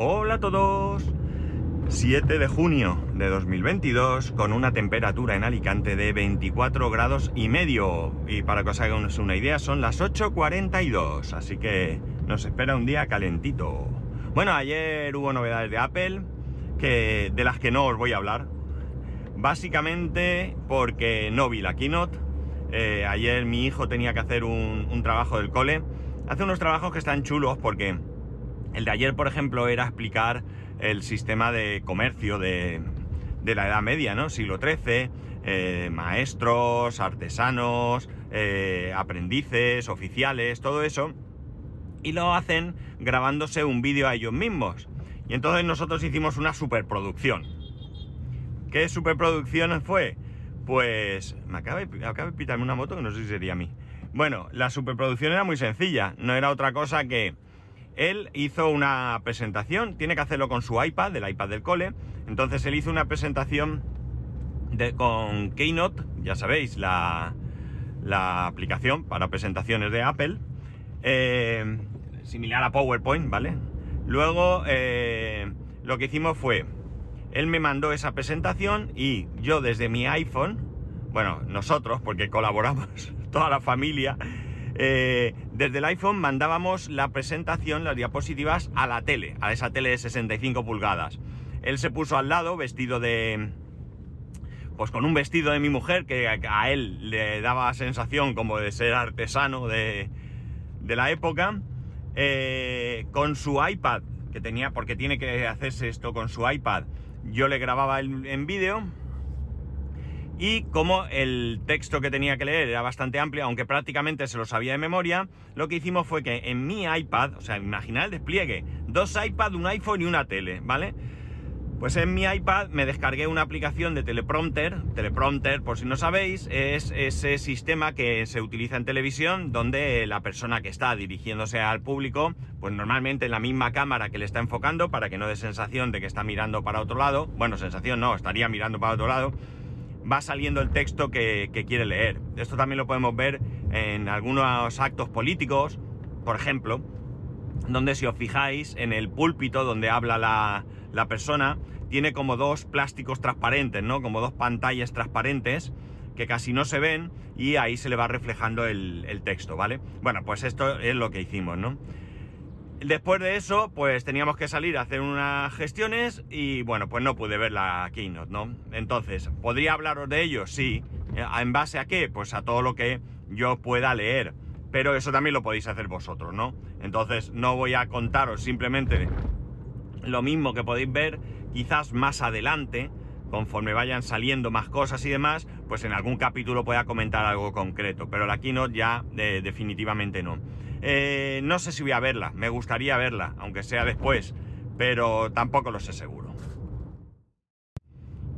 Hola a todos. 7 de junio de 2022 con una temperatura en Alicante de 24 grados y medio. Y para que os hagáis una idea son las 8.42, así que nos espera un día calentito. Bueno, ayer hubo novedades de Apple que, de las que no os voy a hablar. Básicamente porque no vi la keynote. Eh, ayer mi hijo tenía que hacer un, un trabajo del cole. Hace unos trabajos que están chulos porque el de ayer, por ejemplo, era explicar el sistema de comercio de, la Edad Media, ¿no? Siglo XIII, eh, maestros, artesanos, eh, aprendices, oficiales, todo eso. Y lo hacen grabándose un vídeo a ellos mismos. Y entonces nosotros hicimos una superproducción. ¿Qué superproducción fue? Pues me acaba de, acaba de pitarme una moto que no sé si sería a mí. Bueno, la superproducción era muy sencilla, no era otra cosa que él hizo una presentación, tiene que hacerlo con su iPad, el iPad del cole, entonces él hizo una presentación con Keynote, ya sabéis, la, aplicación para presentaciones de Apple, eh, similar a PowerPoint, ¿vale? Luego eh, lo que hicimos fue, él me mandó esa presentación y yo desde mi iPhone, bueno, nosotros, porque colaboramos toda la familia, eh, desde el iPhone mandábamos la presentación, las diapositivas, a la tele, a esa tele de 65 pulgadas. Él se puso al lado vestido de... Pues con un vestido de mi mujer que a él le daba sensación como de ser artesano de, la época. Eh, con su iPad, que tenía, porque tiene que hacerse esto con su iPad, yo le grababa en vídeo y como el texto que tenía que leer era bastante amplio, aunque prácticamente se lo sabía de memoria, lo que hicimos fue que en mi iPad, o sea, imaginar el despliegue, dos iPad, un iPhone y una tele, ¿vale? Pues en mi iPad me descargué una aplicación de teleprompter. Teleprompter, por si no sabéis, es ese sistema que se utiliza en televisión donde la persona que está dirigiéndose al público, pues normalmente en la misma cámara que le está enfocando para que no dé sensación de que está mirando para otro lado. Bueno, sensación no, estaría mirando para otro lado va saliendo el texto que, quiere leer. Esto también lo podemos ver en algunos actos políticos, por ejemplo, donde si os fijáis en el púlpito donde habla la, persona, tiene como dos plásticos transparentes, ¿no? Como dos pantallas transparentes que casi no se ven y ahí se le va reflejando el, el texto, ¿vale? Bueno, pues esto es lo que hicimos, ¿no? Después de eso, pues teníamos que salir a hacer unas gestiones y bueno, pues no pude ver la keynote, ¿no? Entonces, ¿podría hablaros de ello? Sí. Eh, ¿En base a qué? Pues a todo lo que yo pueda leer. Pero eso también lo podéis hacer vosotros, ¿no? Entonces, no voy a contaros simplemente lo mismo que podéis ver, quizás más adelante, conforme vayan saliendo más cosas y demás, pues en algún capítulo pueda comentar algo concreto. Pero la keynote ya definitivamente no. Eh, no sé si voy a verla, me gustaría verla, aunque sea después, pero tampoco lo sé seguro.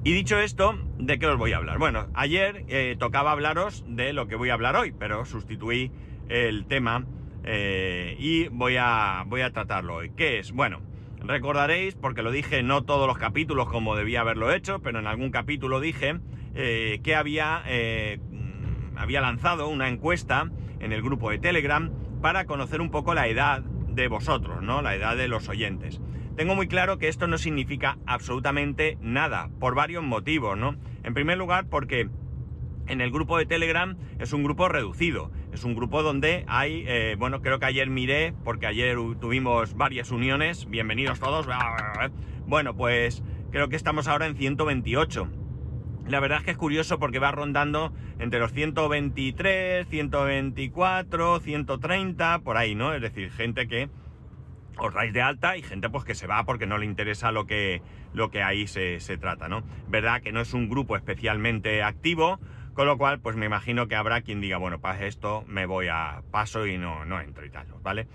Y dicho esto, ¿de qué os voy a hablar? Bueno, ayer eh, tocaba hablaros de lo que voy a hablar hoy, pero sustituí el tema eh, y voy a, voy a tratarlo hoy. ¿Qué es? Bueno, recordaréis, porque lo dije no todos los capítulos como debía haberlo hecho, pero en algún capítulo dije que había, había lanzado una encuesta en el grupo de Telegram para conocer un poco la edad de vosotros, ¿no? La edad de los oyentes. Tengo muy claro que esto no significa absolutamente nada, por varios motivos, ¿no? En primer lugar, porque en el grupo de Telegram es un grupo reducido, es un grupo donde hay, eh, bueno, creo que ayer miré, porque ayer tuvimos varias uniones, bienvenidos todos, bueno, pues creo que estamos ahora en 128. La verdad es que es curioso porque va rondando entre los 123, 124, 130, por ahí, ¿no? Es decir, gente que os dais de alta y gente pues que se va porque no le interesa lo que, lo que ahí se, trata, ¿no? Verdad que no es un grupo especialmente activo, con lo cual pues me imagino que habrá quien diga, bueno, para esto me voy a paso y no, no entro y tal, ¿vale?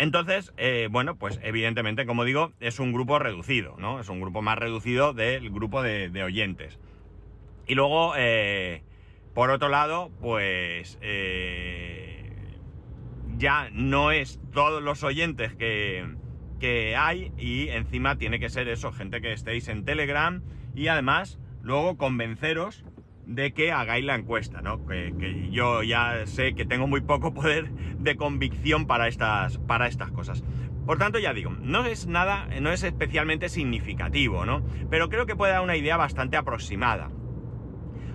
Entonces, eh, bueno, pues evidentemente, como digo, es un grupo reducido, ¿no? Es un grupo más reducido del grupo de, oyentes. Y luego, eh, por otro lado, pues eh, ya no es todos los oyentes que, que hay y encima tiene que ser eso, gente que estéis en Telegram y además luego convenceros de que hagáis la encuesta, ¿no? Que, yo ya sé que tengo muy poco poder de convicción para estas, para estas cosas. Por tanto, ya digo, no es nada, no es especialmente significativo, ¿no? Pero creo que puede dar una idea bastante aproximada.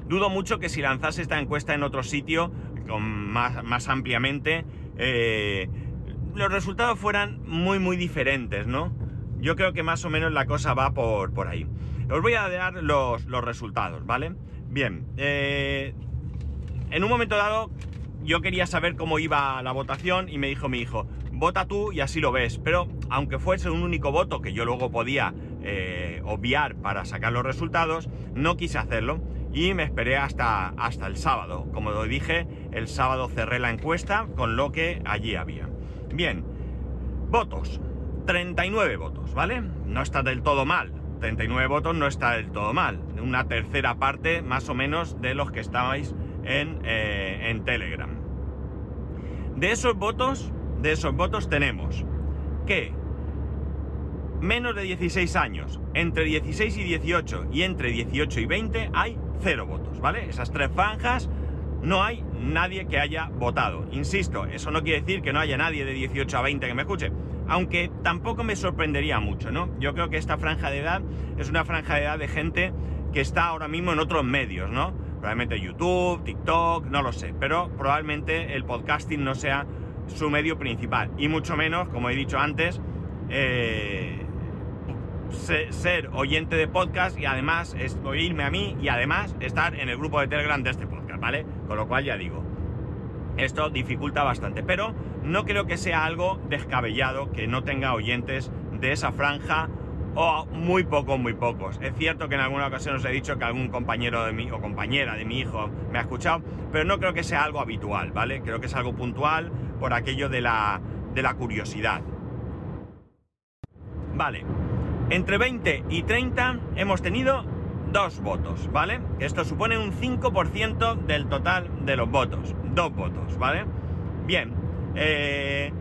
Dudo mucho que si lanzase esta encuesta en otro sitio, con más, más ampliamente, eh, los resultados fueran muy, muy diferentes, ¿no? Yo creo que más o menos la cosa va por, por ahí. Os voy a dar los, los resultados, ¿vale? Bien, eh, en un momento dado yo quería saber cómo iba la votación y me dijo mi hijo, vota tú y así lo ves. Pero aunque fuese un único voto que yo luego podía eh, obviar para sacar los resultados, no quise hacerlo y me esperé hasta, hasta el sábado. Como dije, el sábado cerré la encuesta con lo que allí había. Bien, votos. 39 votos, ¿vale? No está del todo mal. 39 votos no está del todo mal. Una tercera parte más o menos de los que estabais en, eh, en Telegram. De esos votos, de esos votos tenemos que menos de 16 años, entre 16 y 18 y entre 18 y 20 hay cero votos, ¿vale? Esas tres franjas no hay nadie que haya votado. Insisto, eso no quiere decir que no haya nadie de 18 a 20 que me escuche, aunque tampoco me sorprendería mucho, ¿no? Yo creo que esta franja de edad es una franja de edad de gente que está ahora mismo en otros medios, ¿no? Probablemente YouTube, TikTok, no lo sé, pero probablemente el podcasting no sea su medio principal y mucho menos, como he dicho antes, eh, ser oyente de podcast y además oírme a mí y además estar en el grupo de Telegram de este podcast, ¿vale? Con lo cual ya digo, esto dificulta bastante, pero no creo que sea algo descabellado que no tenga oyentes de esa franja o muy pocos, muy pocos. Es cierto que en alguna ocasión os he dicho que algún compañero de mi o compañera de mi hijo me ha escuchado, pero no creo que sea algo habitual, ¿vale? Creo que es algo puntual por aquello de la, de la curiosidad. Vale, entre 20 y 30 hemos tenido dos votos, ¿vale? Esto supone un 5% del total de los votos. Dos votos, ¿vale? Bien, eh,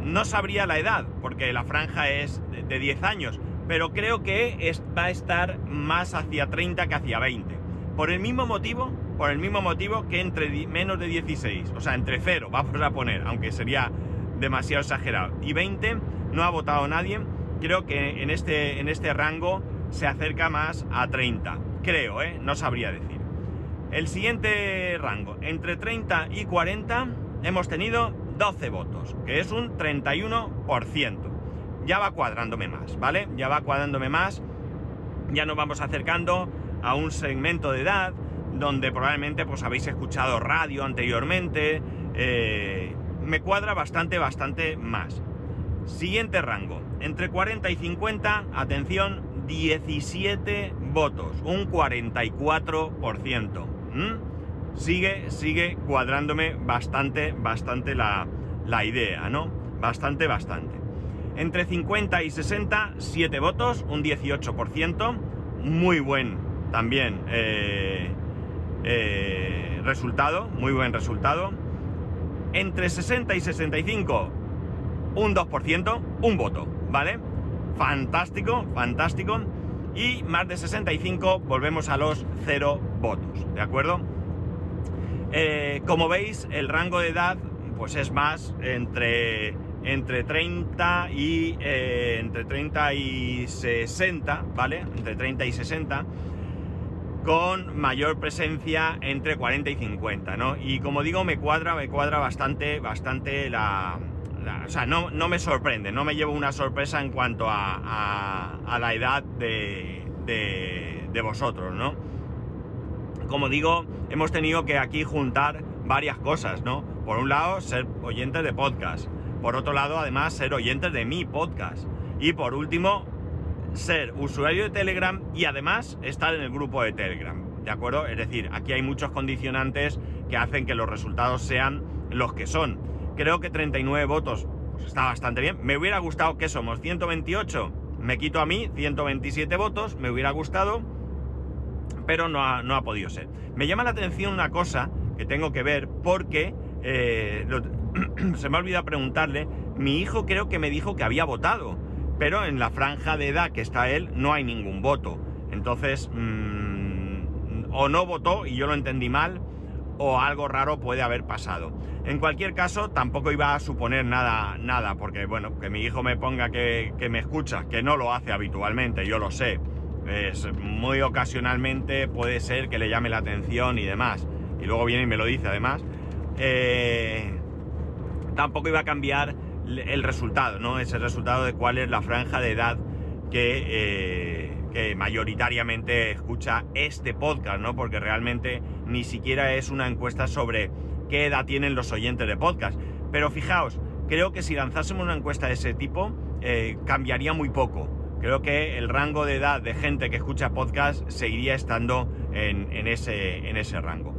no sabría la edad, porque la franja es de 10 años, pero creo que va a estar más hacia 30 que hacia 20. Por el mismo motivo, por el mismo motivo que entre menos de 16, o sea, entre 0, vamos a poner, aunque sería demasiado exagerado, y 20 no ha votado nadie creo que en este, en este rango se acerca más a 30. Creo, ¿eh? No sabría decir. El siguiente rango, entre 30 y 40, hemos tenido 12 votos, que es un 31%. Ya va cuadrándome más, ¿vale? Ya va cuadrándome más. Ya nos vamos acercando a un segmento de edad donde probablemente pues habéis escuchado radio anteriormente. Eh, me cuadra bastante, bastante más. Siguiente rango, entre 40 y 50, atención, 17 votos, un 44%. Sigue, sigue cuadrándome bastante, bastante la, idea, ¿no? Bastante, bastante. Entre 50 y 60, 7 votos, un 18%. Muy buen también eh, eh, resultado, muy buen resultado. Entre 60 y 65, un 2%, un voto, ¿vale? Fantástico, fantástico. Y más de 65 volvemos a los 0 votos, ¿de acuerdo? Eh, como veis, el rango de edad pues es más entre, entre 30 y eh, entre 30 y 60, ¿vale? Entre 30 y 60 con mayor presencia entre 40 y 50, ¿no? Y como digo, me cuadra, me cuadra bastante, bastante la, o sea, no, me sorprende, no me llevo una sorpresa en cuanto a, la edad de, de, vosotros, ¿no? Como digo, hemos tenido que aquí juntar varias cosas, ¿no? Por un lado, ser oyentes de podcast. Por otro lado, además, ser oyentes de mi podcast. Y por último, ser usuario de Telegram y además estar en el grupo de Telegram. ¿De acuerdo? Es decir, aquí hay muchos condicionantes que hacen que los resultados sean los que son creo que 39 votos pues está bastante bien. Me hubiera gustado que somos 128, me quito a mí 127 votos, me hubiera gustado, pero no ha, no ha podido ser. Me llama la atención una cosa que tengo que ver porque eh, se me ha olvidado preguntarle, mi hijo creo que me dijo que había votado, pero en la franja de edad que está él no hay ningún voto. Entonces, mm, o no votó y yo lo entendí mal, o algo raro puede haber pasado. En cualquier caso, tampoco iba a suponer nada, nada, porque bueno, que mi hijo me ponga que, me escucha, que no lo hace habitualmente, yo lo sé. Es muy ocasionalmente puede ser que le llame la atención y demás. Y luego viene y me lo dice además. Eh, tampoco iba a cambiar el resultado, ¿no? Ese resultado de cuál es la franja de edad que, eh, que, mayoritariamente escucha este podcast, ¿no? Porque realmente ni siquiera es una encuesta sobre qué edad tienen los oyentes de podcast. Pero fijaos, creo que si lanzásemos una encuesta de ese tipo, eh, cambiaría muy poco. Creo que el rango de edad de gente que escucha podcast seguiría estando en, ese, rango.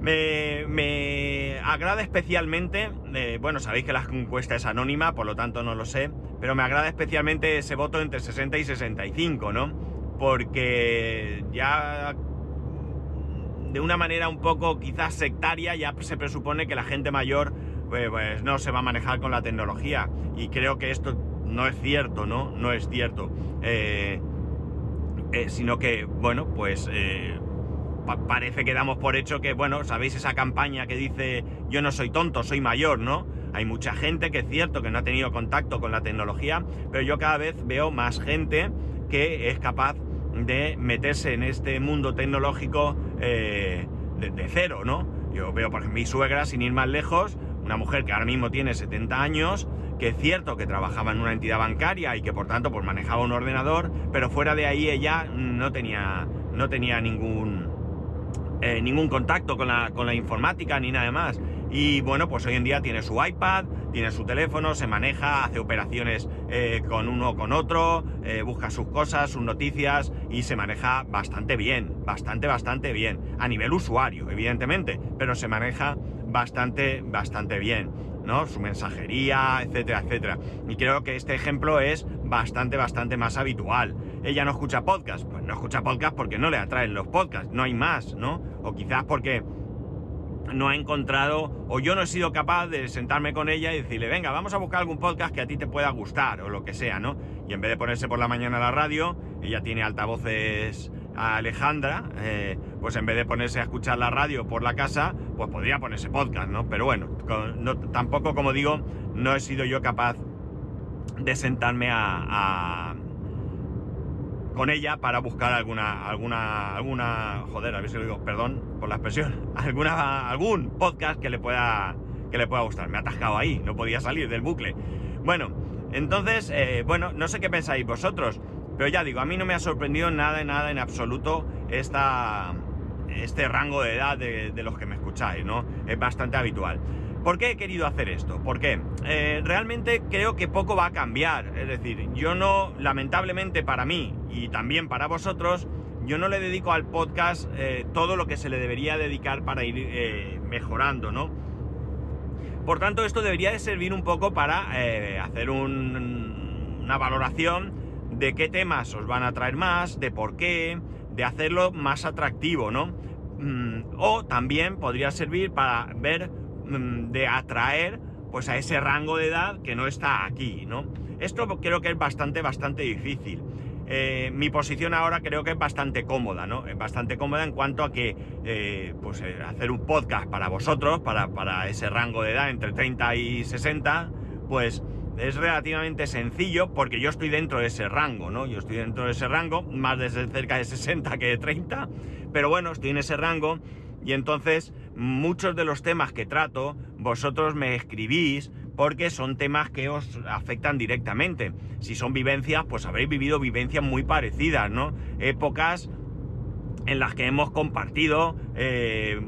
Me, agrada especialmente, eh, bueno, sabéis que la encuesta es anónima, por lo tanto no lo sé, pero me agrada especialmente ese voto entre 60 y 65, ¿no? Porque ya de una manera un poco quizás sectaria ya se presupone que la gente mayor pues, pues, no se va a manejar con la tecnología. Y creo que esto no es cierto, ¿no? No es cierto. Eh, eh, sino que, bueno, pues eh, parece que damos por hecho que, bueno, sabéis esa campaña que dice yo no soy tonto, soy mayor, ¿no? Hay mucha gente que es cierto que no ha tenido contacto con la tecnología, pero yo cada vez veo más gente que es capaz de meterse en este mundo tecnológico eh, de, cero, ¿no? Yo veo, por ejemplo, mi suegra, sin ir más lejos, una mujer que ahora mismo tiene 70 años, que es cierto que trabajaba en una entidad bancaria y que por tanto pues manejaba un ordenador, pero fuera de ahí ella no tenía, no tenía ningún, eh, ningún contacto con la, con la informática ni nada más. Y bueno, pues hoy en día tiene su iPad, tiene su teléfono, se maneja, hace operaciones eh, con uno o con otro, eh, busca sus cosas, sus noticias y se maneja bastante bien, bastante, bastante bien. A nivel usuario, evidentemente, pero se maneja bastante, bastante bien. ¿no? Su mensajería, etcétera, etcétera. Y creo que este ejemplo es bastante, bastante más habitual. Ella no escucha podcast, pues no escucha podcast porque no le atraen los podcasts, no hay más, ¿no? O quizás porque no ha encontrado, o yo no he sido capaz de sentarme con ella y decirle, venga, vamos a buscar algún podcast que a ti te pueda gustar, o lo que sea, ¿no? Y en vez de ponerse por la mañana a la radio, ella tiene altavoces a Alejandra, eh, pues en vez de ponerse a escuchar la radio por la casa, pues podría ponerse podcast, ¿no? Pero bueno, tampoco, como digo, no he sido yo capaz de sentarme a con ella para buscar alguna, alguna, alguna, joder, a ver si lo digo, perdón por la expresión, alguna, algún podcast que le pueda, que le pueda gustar. Me ha atascado ahí, no podía salir del bucle. Bueno, entonces, eh, bueno, no sé qué pensáis vosotros, pero ya digo, a mí no me ha sorprendido nada, nada en absoluto este rango de edad de, los que me escucháis, ¿no? Es bastante habitual. ¿Por qué he querido hacer esto? Porque eh, realmente creo que poco va a cambiar. Es decir, yo no, lamentablemente para mí y también para vosotros, yo no le dedico al podcast eh, todo lo que se le debería dedicar para ir eh, mejorando, ¿no? Por tanto, esto debería de servir un poco para hacer una valoración de qué temas os van a traer más, de por qué, de hacerlo más atractivo, ¿no? Mm, o también podría servir para ver Mm, de atraer pues a ese rango de edad que no está aquí, ¿no? Esto creo que es bastante, bastante difícil. Eh, mi posición ahora creo que es bastante cómoda, ¿no? Es bastante cómoda en cuanto a que, eh, pues, eh, hacer un podcast para vosotros, para, para, ese rango de edad entre 30 y 60, pues es relativamente sencillo porque yo estoy dentro de ese rango, ¿no? Yo estoy dentro de ese rango, más de cerca de 60 que de 30, pero bueno, estoy en ese rango y entonces muchos de los temas que trato, vosotros me escribís porque son temas que os afectan directamente. Si son vivencias, pues habréis vivido vivencias muy parecidas, ¿no? Épocas en las que hemos compartido eh,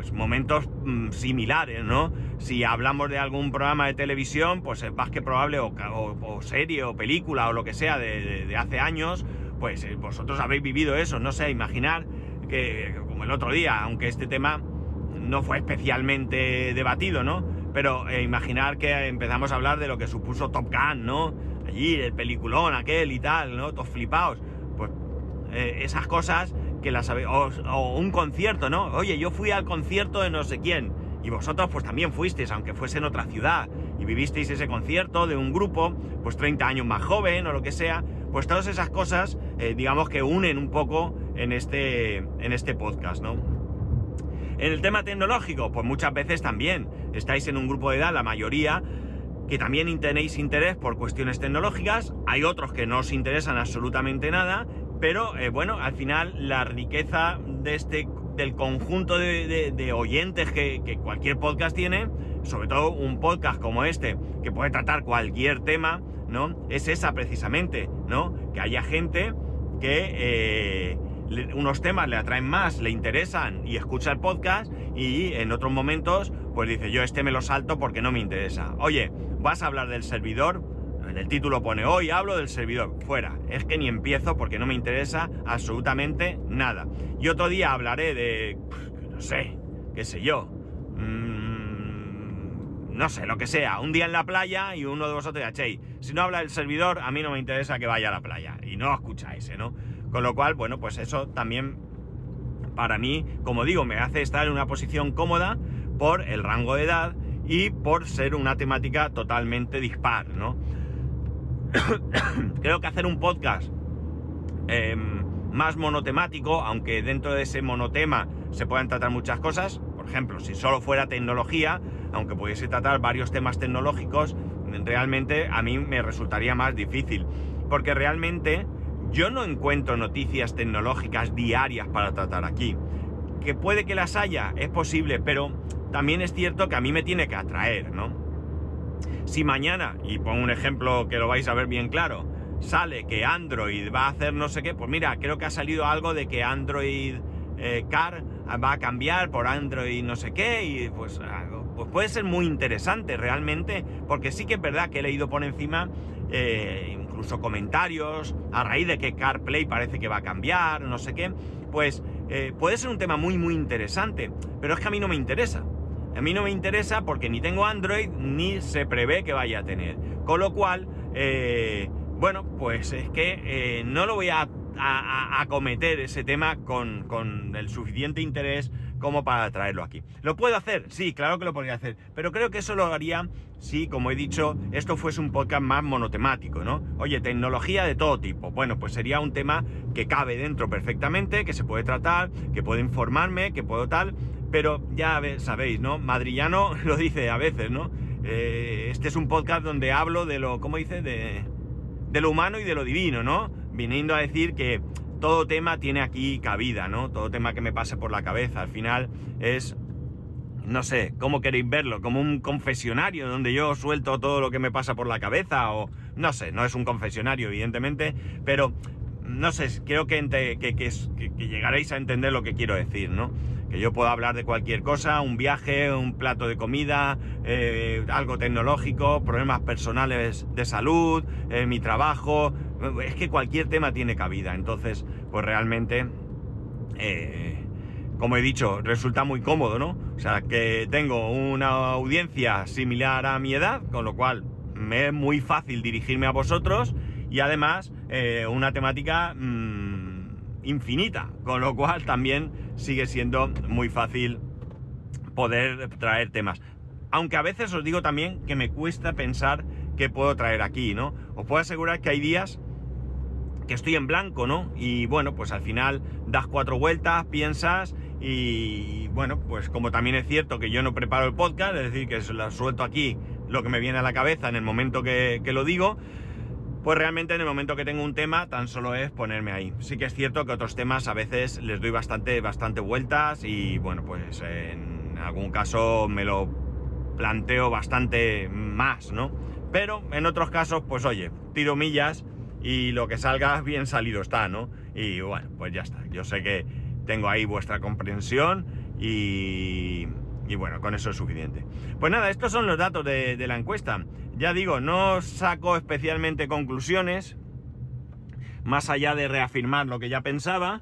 pues momentos mm, similares, ¿no? Si hablamos de algún programa de televisión, pues es más que probable, o, serie, o película, o lo que sea de, hace años, pues eh, vosotros habéis vivido eso, no sé, imaginar que, como el otro día, aunque este tema no fue especialmente debatido, ¿no? Pero eh, imaginar que empezamos a hablar de lo que supuso Top Gun, ¿no? Allí, el peliculón aquel y tal, ¿no? Todos flipados. Pues eh, esas cosas que o un concierto, ¿no? Oye, yo fui al concierto de no sé quién. Y vosotros pues también fuisteis, aunque fuese en otra ciudad, y vivisteis ese concierto de un grupo, pues 30 años más joven o lo que sea, pues todas esas cosas, eh, digamos que unen un poco en este, en este podcast, ¿no? En el tema tecnológico, pues muchas veces también estáis en un grupo de edad, la mayoría, que también tenéis interés por cuestiones tecnológicas, hay otros que no os interesan absolutamente nada, pero eh, bueno, al final la riqueza de este, del conjunto de, oyentes que, cualquier podcast tiene, sobre todo un podcast como este, que puede tratar cualquier tema, ¿no? Es esa precisamente, ¿no? Que haya gente que eh, unos temas le atraen más, le interesan y escucha el podcast y en otros momentos pues dice yo este me lo salto porque no me interesa. Oye, vas a hablar del servidor, el título pone hoy hablo del servidor, fuera, es que ni empiezo porque no me interesa absolutamente nada. Y otro día hablaré de, no sé, qué sé yo, mmm, no sé, lo que sea, un día en la playa y uno de vosotros diga, che, si no habla del servidor, a mí no me interesa que vaya a la playa y no escucháis, ¿eh? ¿no? Con lo cual, bueno, pues eso también para mí, como digo, me hace estar en una posición cómoda por el rango de edad y por ser una temática totalmente dispar, ¿no? Creo que hacer un podcast em, más monotemático, aunque dentro de ese monotema se puedan tratar muchas cosas, por ejemplo, si solo fuera tecnología, aunque pudiese tratar varios temas tecnológicos, realmente a mí me resultaría más difícil, porque realmente yo no encuentro noticias tecnológicas diarias para tratar aquí. Que puede que las haya, es posible, pero también es cierto que a mí me tiene que atraer, ¿no? Si mañana, y pongo un ejemplo que lo vais a ver bien claro, sale que Android va a hacer no sé qué, pues mira, creo que ha salido algo de que Android eh, Car va a cambiar por Android no sé qué, y pues, pues puede ser muy interesante realmente, porque sí que es verdad que he leído por encima eh, incluso comentarios, a raíz de que CarPlay parece que va a cambiar, no sé qué, pues eh, puede ser un tema muy muy interesante, pero es que a mí no me interesa. A mí no me interesa porque ni tengo Android ni se prevé que vaya a tener. Con lo cual, eh, bueno, pues es que no lo voy a acometer ese tema con, con el suficiente interés como para traerlo aquí. ¿Lo puedo hacer? Sí, claro que lo podría hacer, pero creo que eso lo haría si, como he dicho, esto fuese un podcast más monotemático, ¿no? Oye, tecnología de todo tipo. Bueno, pues sería un tema que cabe dentro perfectamente, que se puede tratar, que puede informarme, que puedo tal, pero ya sabéis, ¿no? Madrillano lo dice a veces, ¿no? Eh, este es un podcast donde hablo de lo, ¿cómo dice? De, de lo humano y de lo divino, ¿no? Viniendo a decir que todo tema tiene aquí cabida, ¿no? Todo tema que me pase por la cabeza. Al final es, no sé, ¿cómo queréis verlo? Como un confesionario donde yo suelto todo lo que me pasa por la cabeza o, no sé, no es un confesionario, evidentemente, pero, no sé, creo que, que, llegaréis a entender lo que quiero decir, ¿no? Que yo puedo hablar de cualquier cosa, un viaje, un plato de comida, eh, algo tecnológico, problemas personales de salud, eh, mi trabajo, es que cualquier tema tiene cabida, entonces, pues realmente, eh, como he dicho, resulta muy cómodo, ¿no? O sea, que tengo una audiencia similar a mi edad, con lo cual me es muy fácil dirigirme a vosotros y además eh, una temática mm, infinita, con lo cual también sigue siendo muy fácil poder traer temas. Aunque a veces os digo también que me cuesta pensar qué puedo traer aquí, ¿no? Os puedo asegurar que hay días que estoy en blanco, ¿no? Y bueno, pues al final das cuatro vueltas, piensas y bueno, pues como también es cierto que yo no preparo el podcast, es decir, que lo suelto aquí lo que me viene a la cabeza en el momento que, lo digo, pues realmente en el momento que tengo un tema tan solo es ponerme ahí. Sí que es cierto que otros temas a veces les doy bastante, bastante vueltas y bueno, pues en algún caso me lo planteo bastante más, ¿no? Pero en otros casos, pues oye, tiro millas y lo que salga bien salido está, ¿no? Y bueno, pues ya está. Yo sé que tengo ahí vuestra comprensión y, y bueno, con eso es suficiente. Pues nada, estos son los datos de, de la encuesta. Ya digo, no saco especialmente conclusiones, más allá de reafirmar lo que ya pensaba.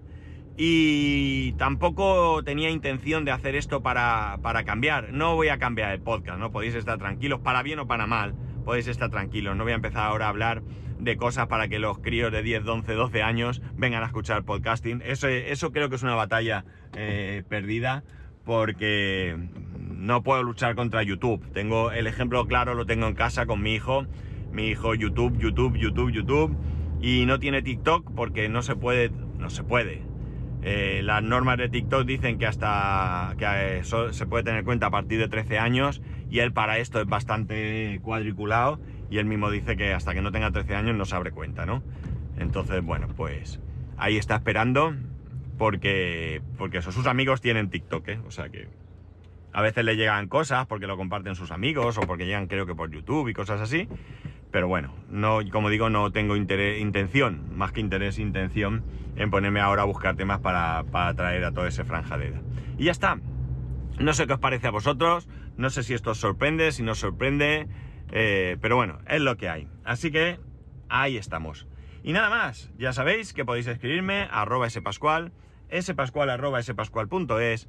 Y tampoco tenía intención de hacer esto para, para, cambiar. No voy a cambiar el podcast, no podéis estar tranquilos, para bien o para mal, podéis estar tranquilos. No voy a empezar ahora a hablar de cosas para que los críos de 10, 11, 12 años vengan a escuchar podcasting. Eso, eso creo que es una batalla eh, perdida porque no puedo luchar contra YouTube. Tengo el ejemplo claro, lo tengo en casa con mi hijo. Mi hijo YouTube, YouTube, YouTube, YouTube. Y no tiene TikTok porque no se puede, no se puede. Eh, las normas de TikTok dicen que hasta que eso se puede tener en cuenta a partir de 13 años y él para esto es bastante cuadriculado y él mismo dice que hasta que no tenga 13 años no se abre cuenta, ¿no? Entonces, bueno, pues ahí está esperando porque, porque sus amigos tienen TikTok, ¿eh? O sea que a veces le llegan cosas porque lo comparten sus amigos o porque llegan creo que por YouTube y cosas así. Pero bueno, no, como digo, no tengo interés, intención, más que interés, intención en ponerme ahora a buscar temas para, para traer a todo ese franja de edad. Y ya está. No sé qué os parece a vosotros, no sé si esto os sorprende, si no os sorprende, eh, pero bueno, es lo que hay. Así que ahí estamos. Y nada más, ya sabéis que podéis escribirme a arroba spascual arroba spascual.es,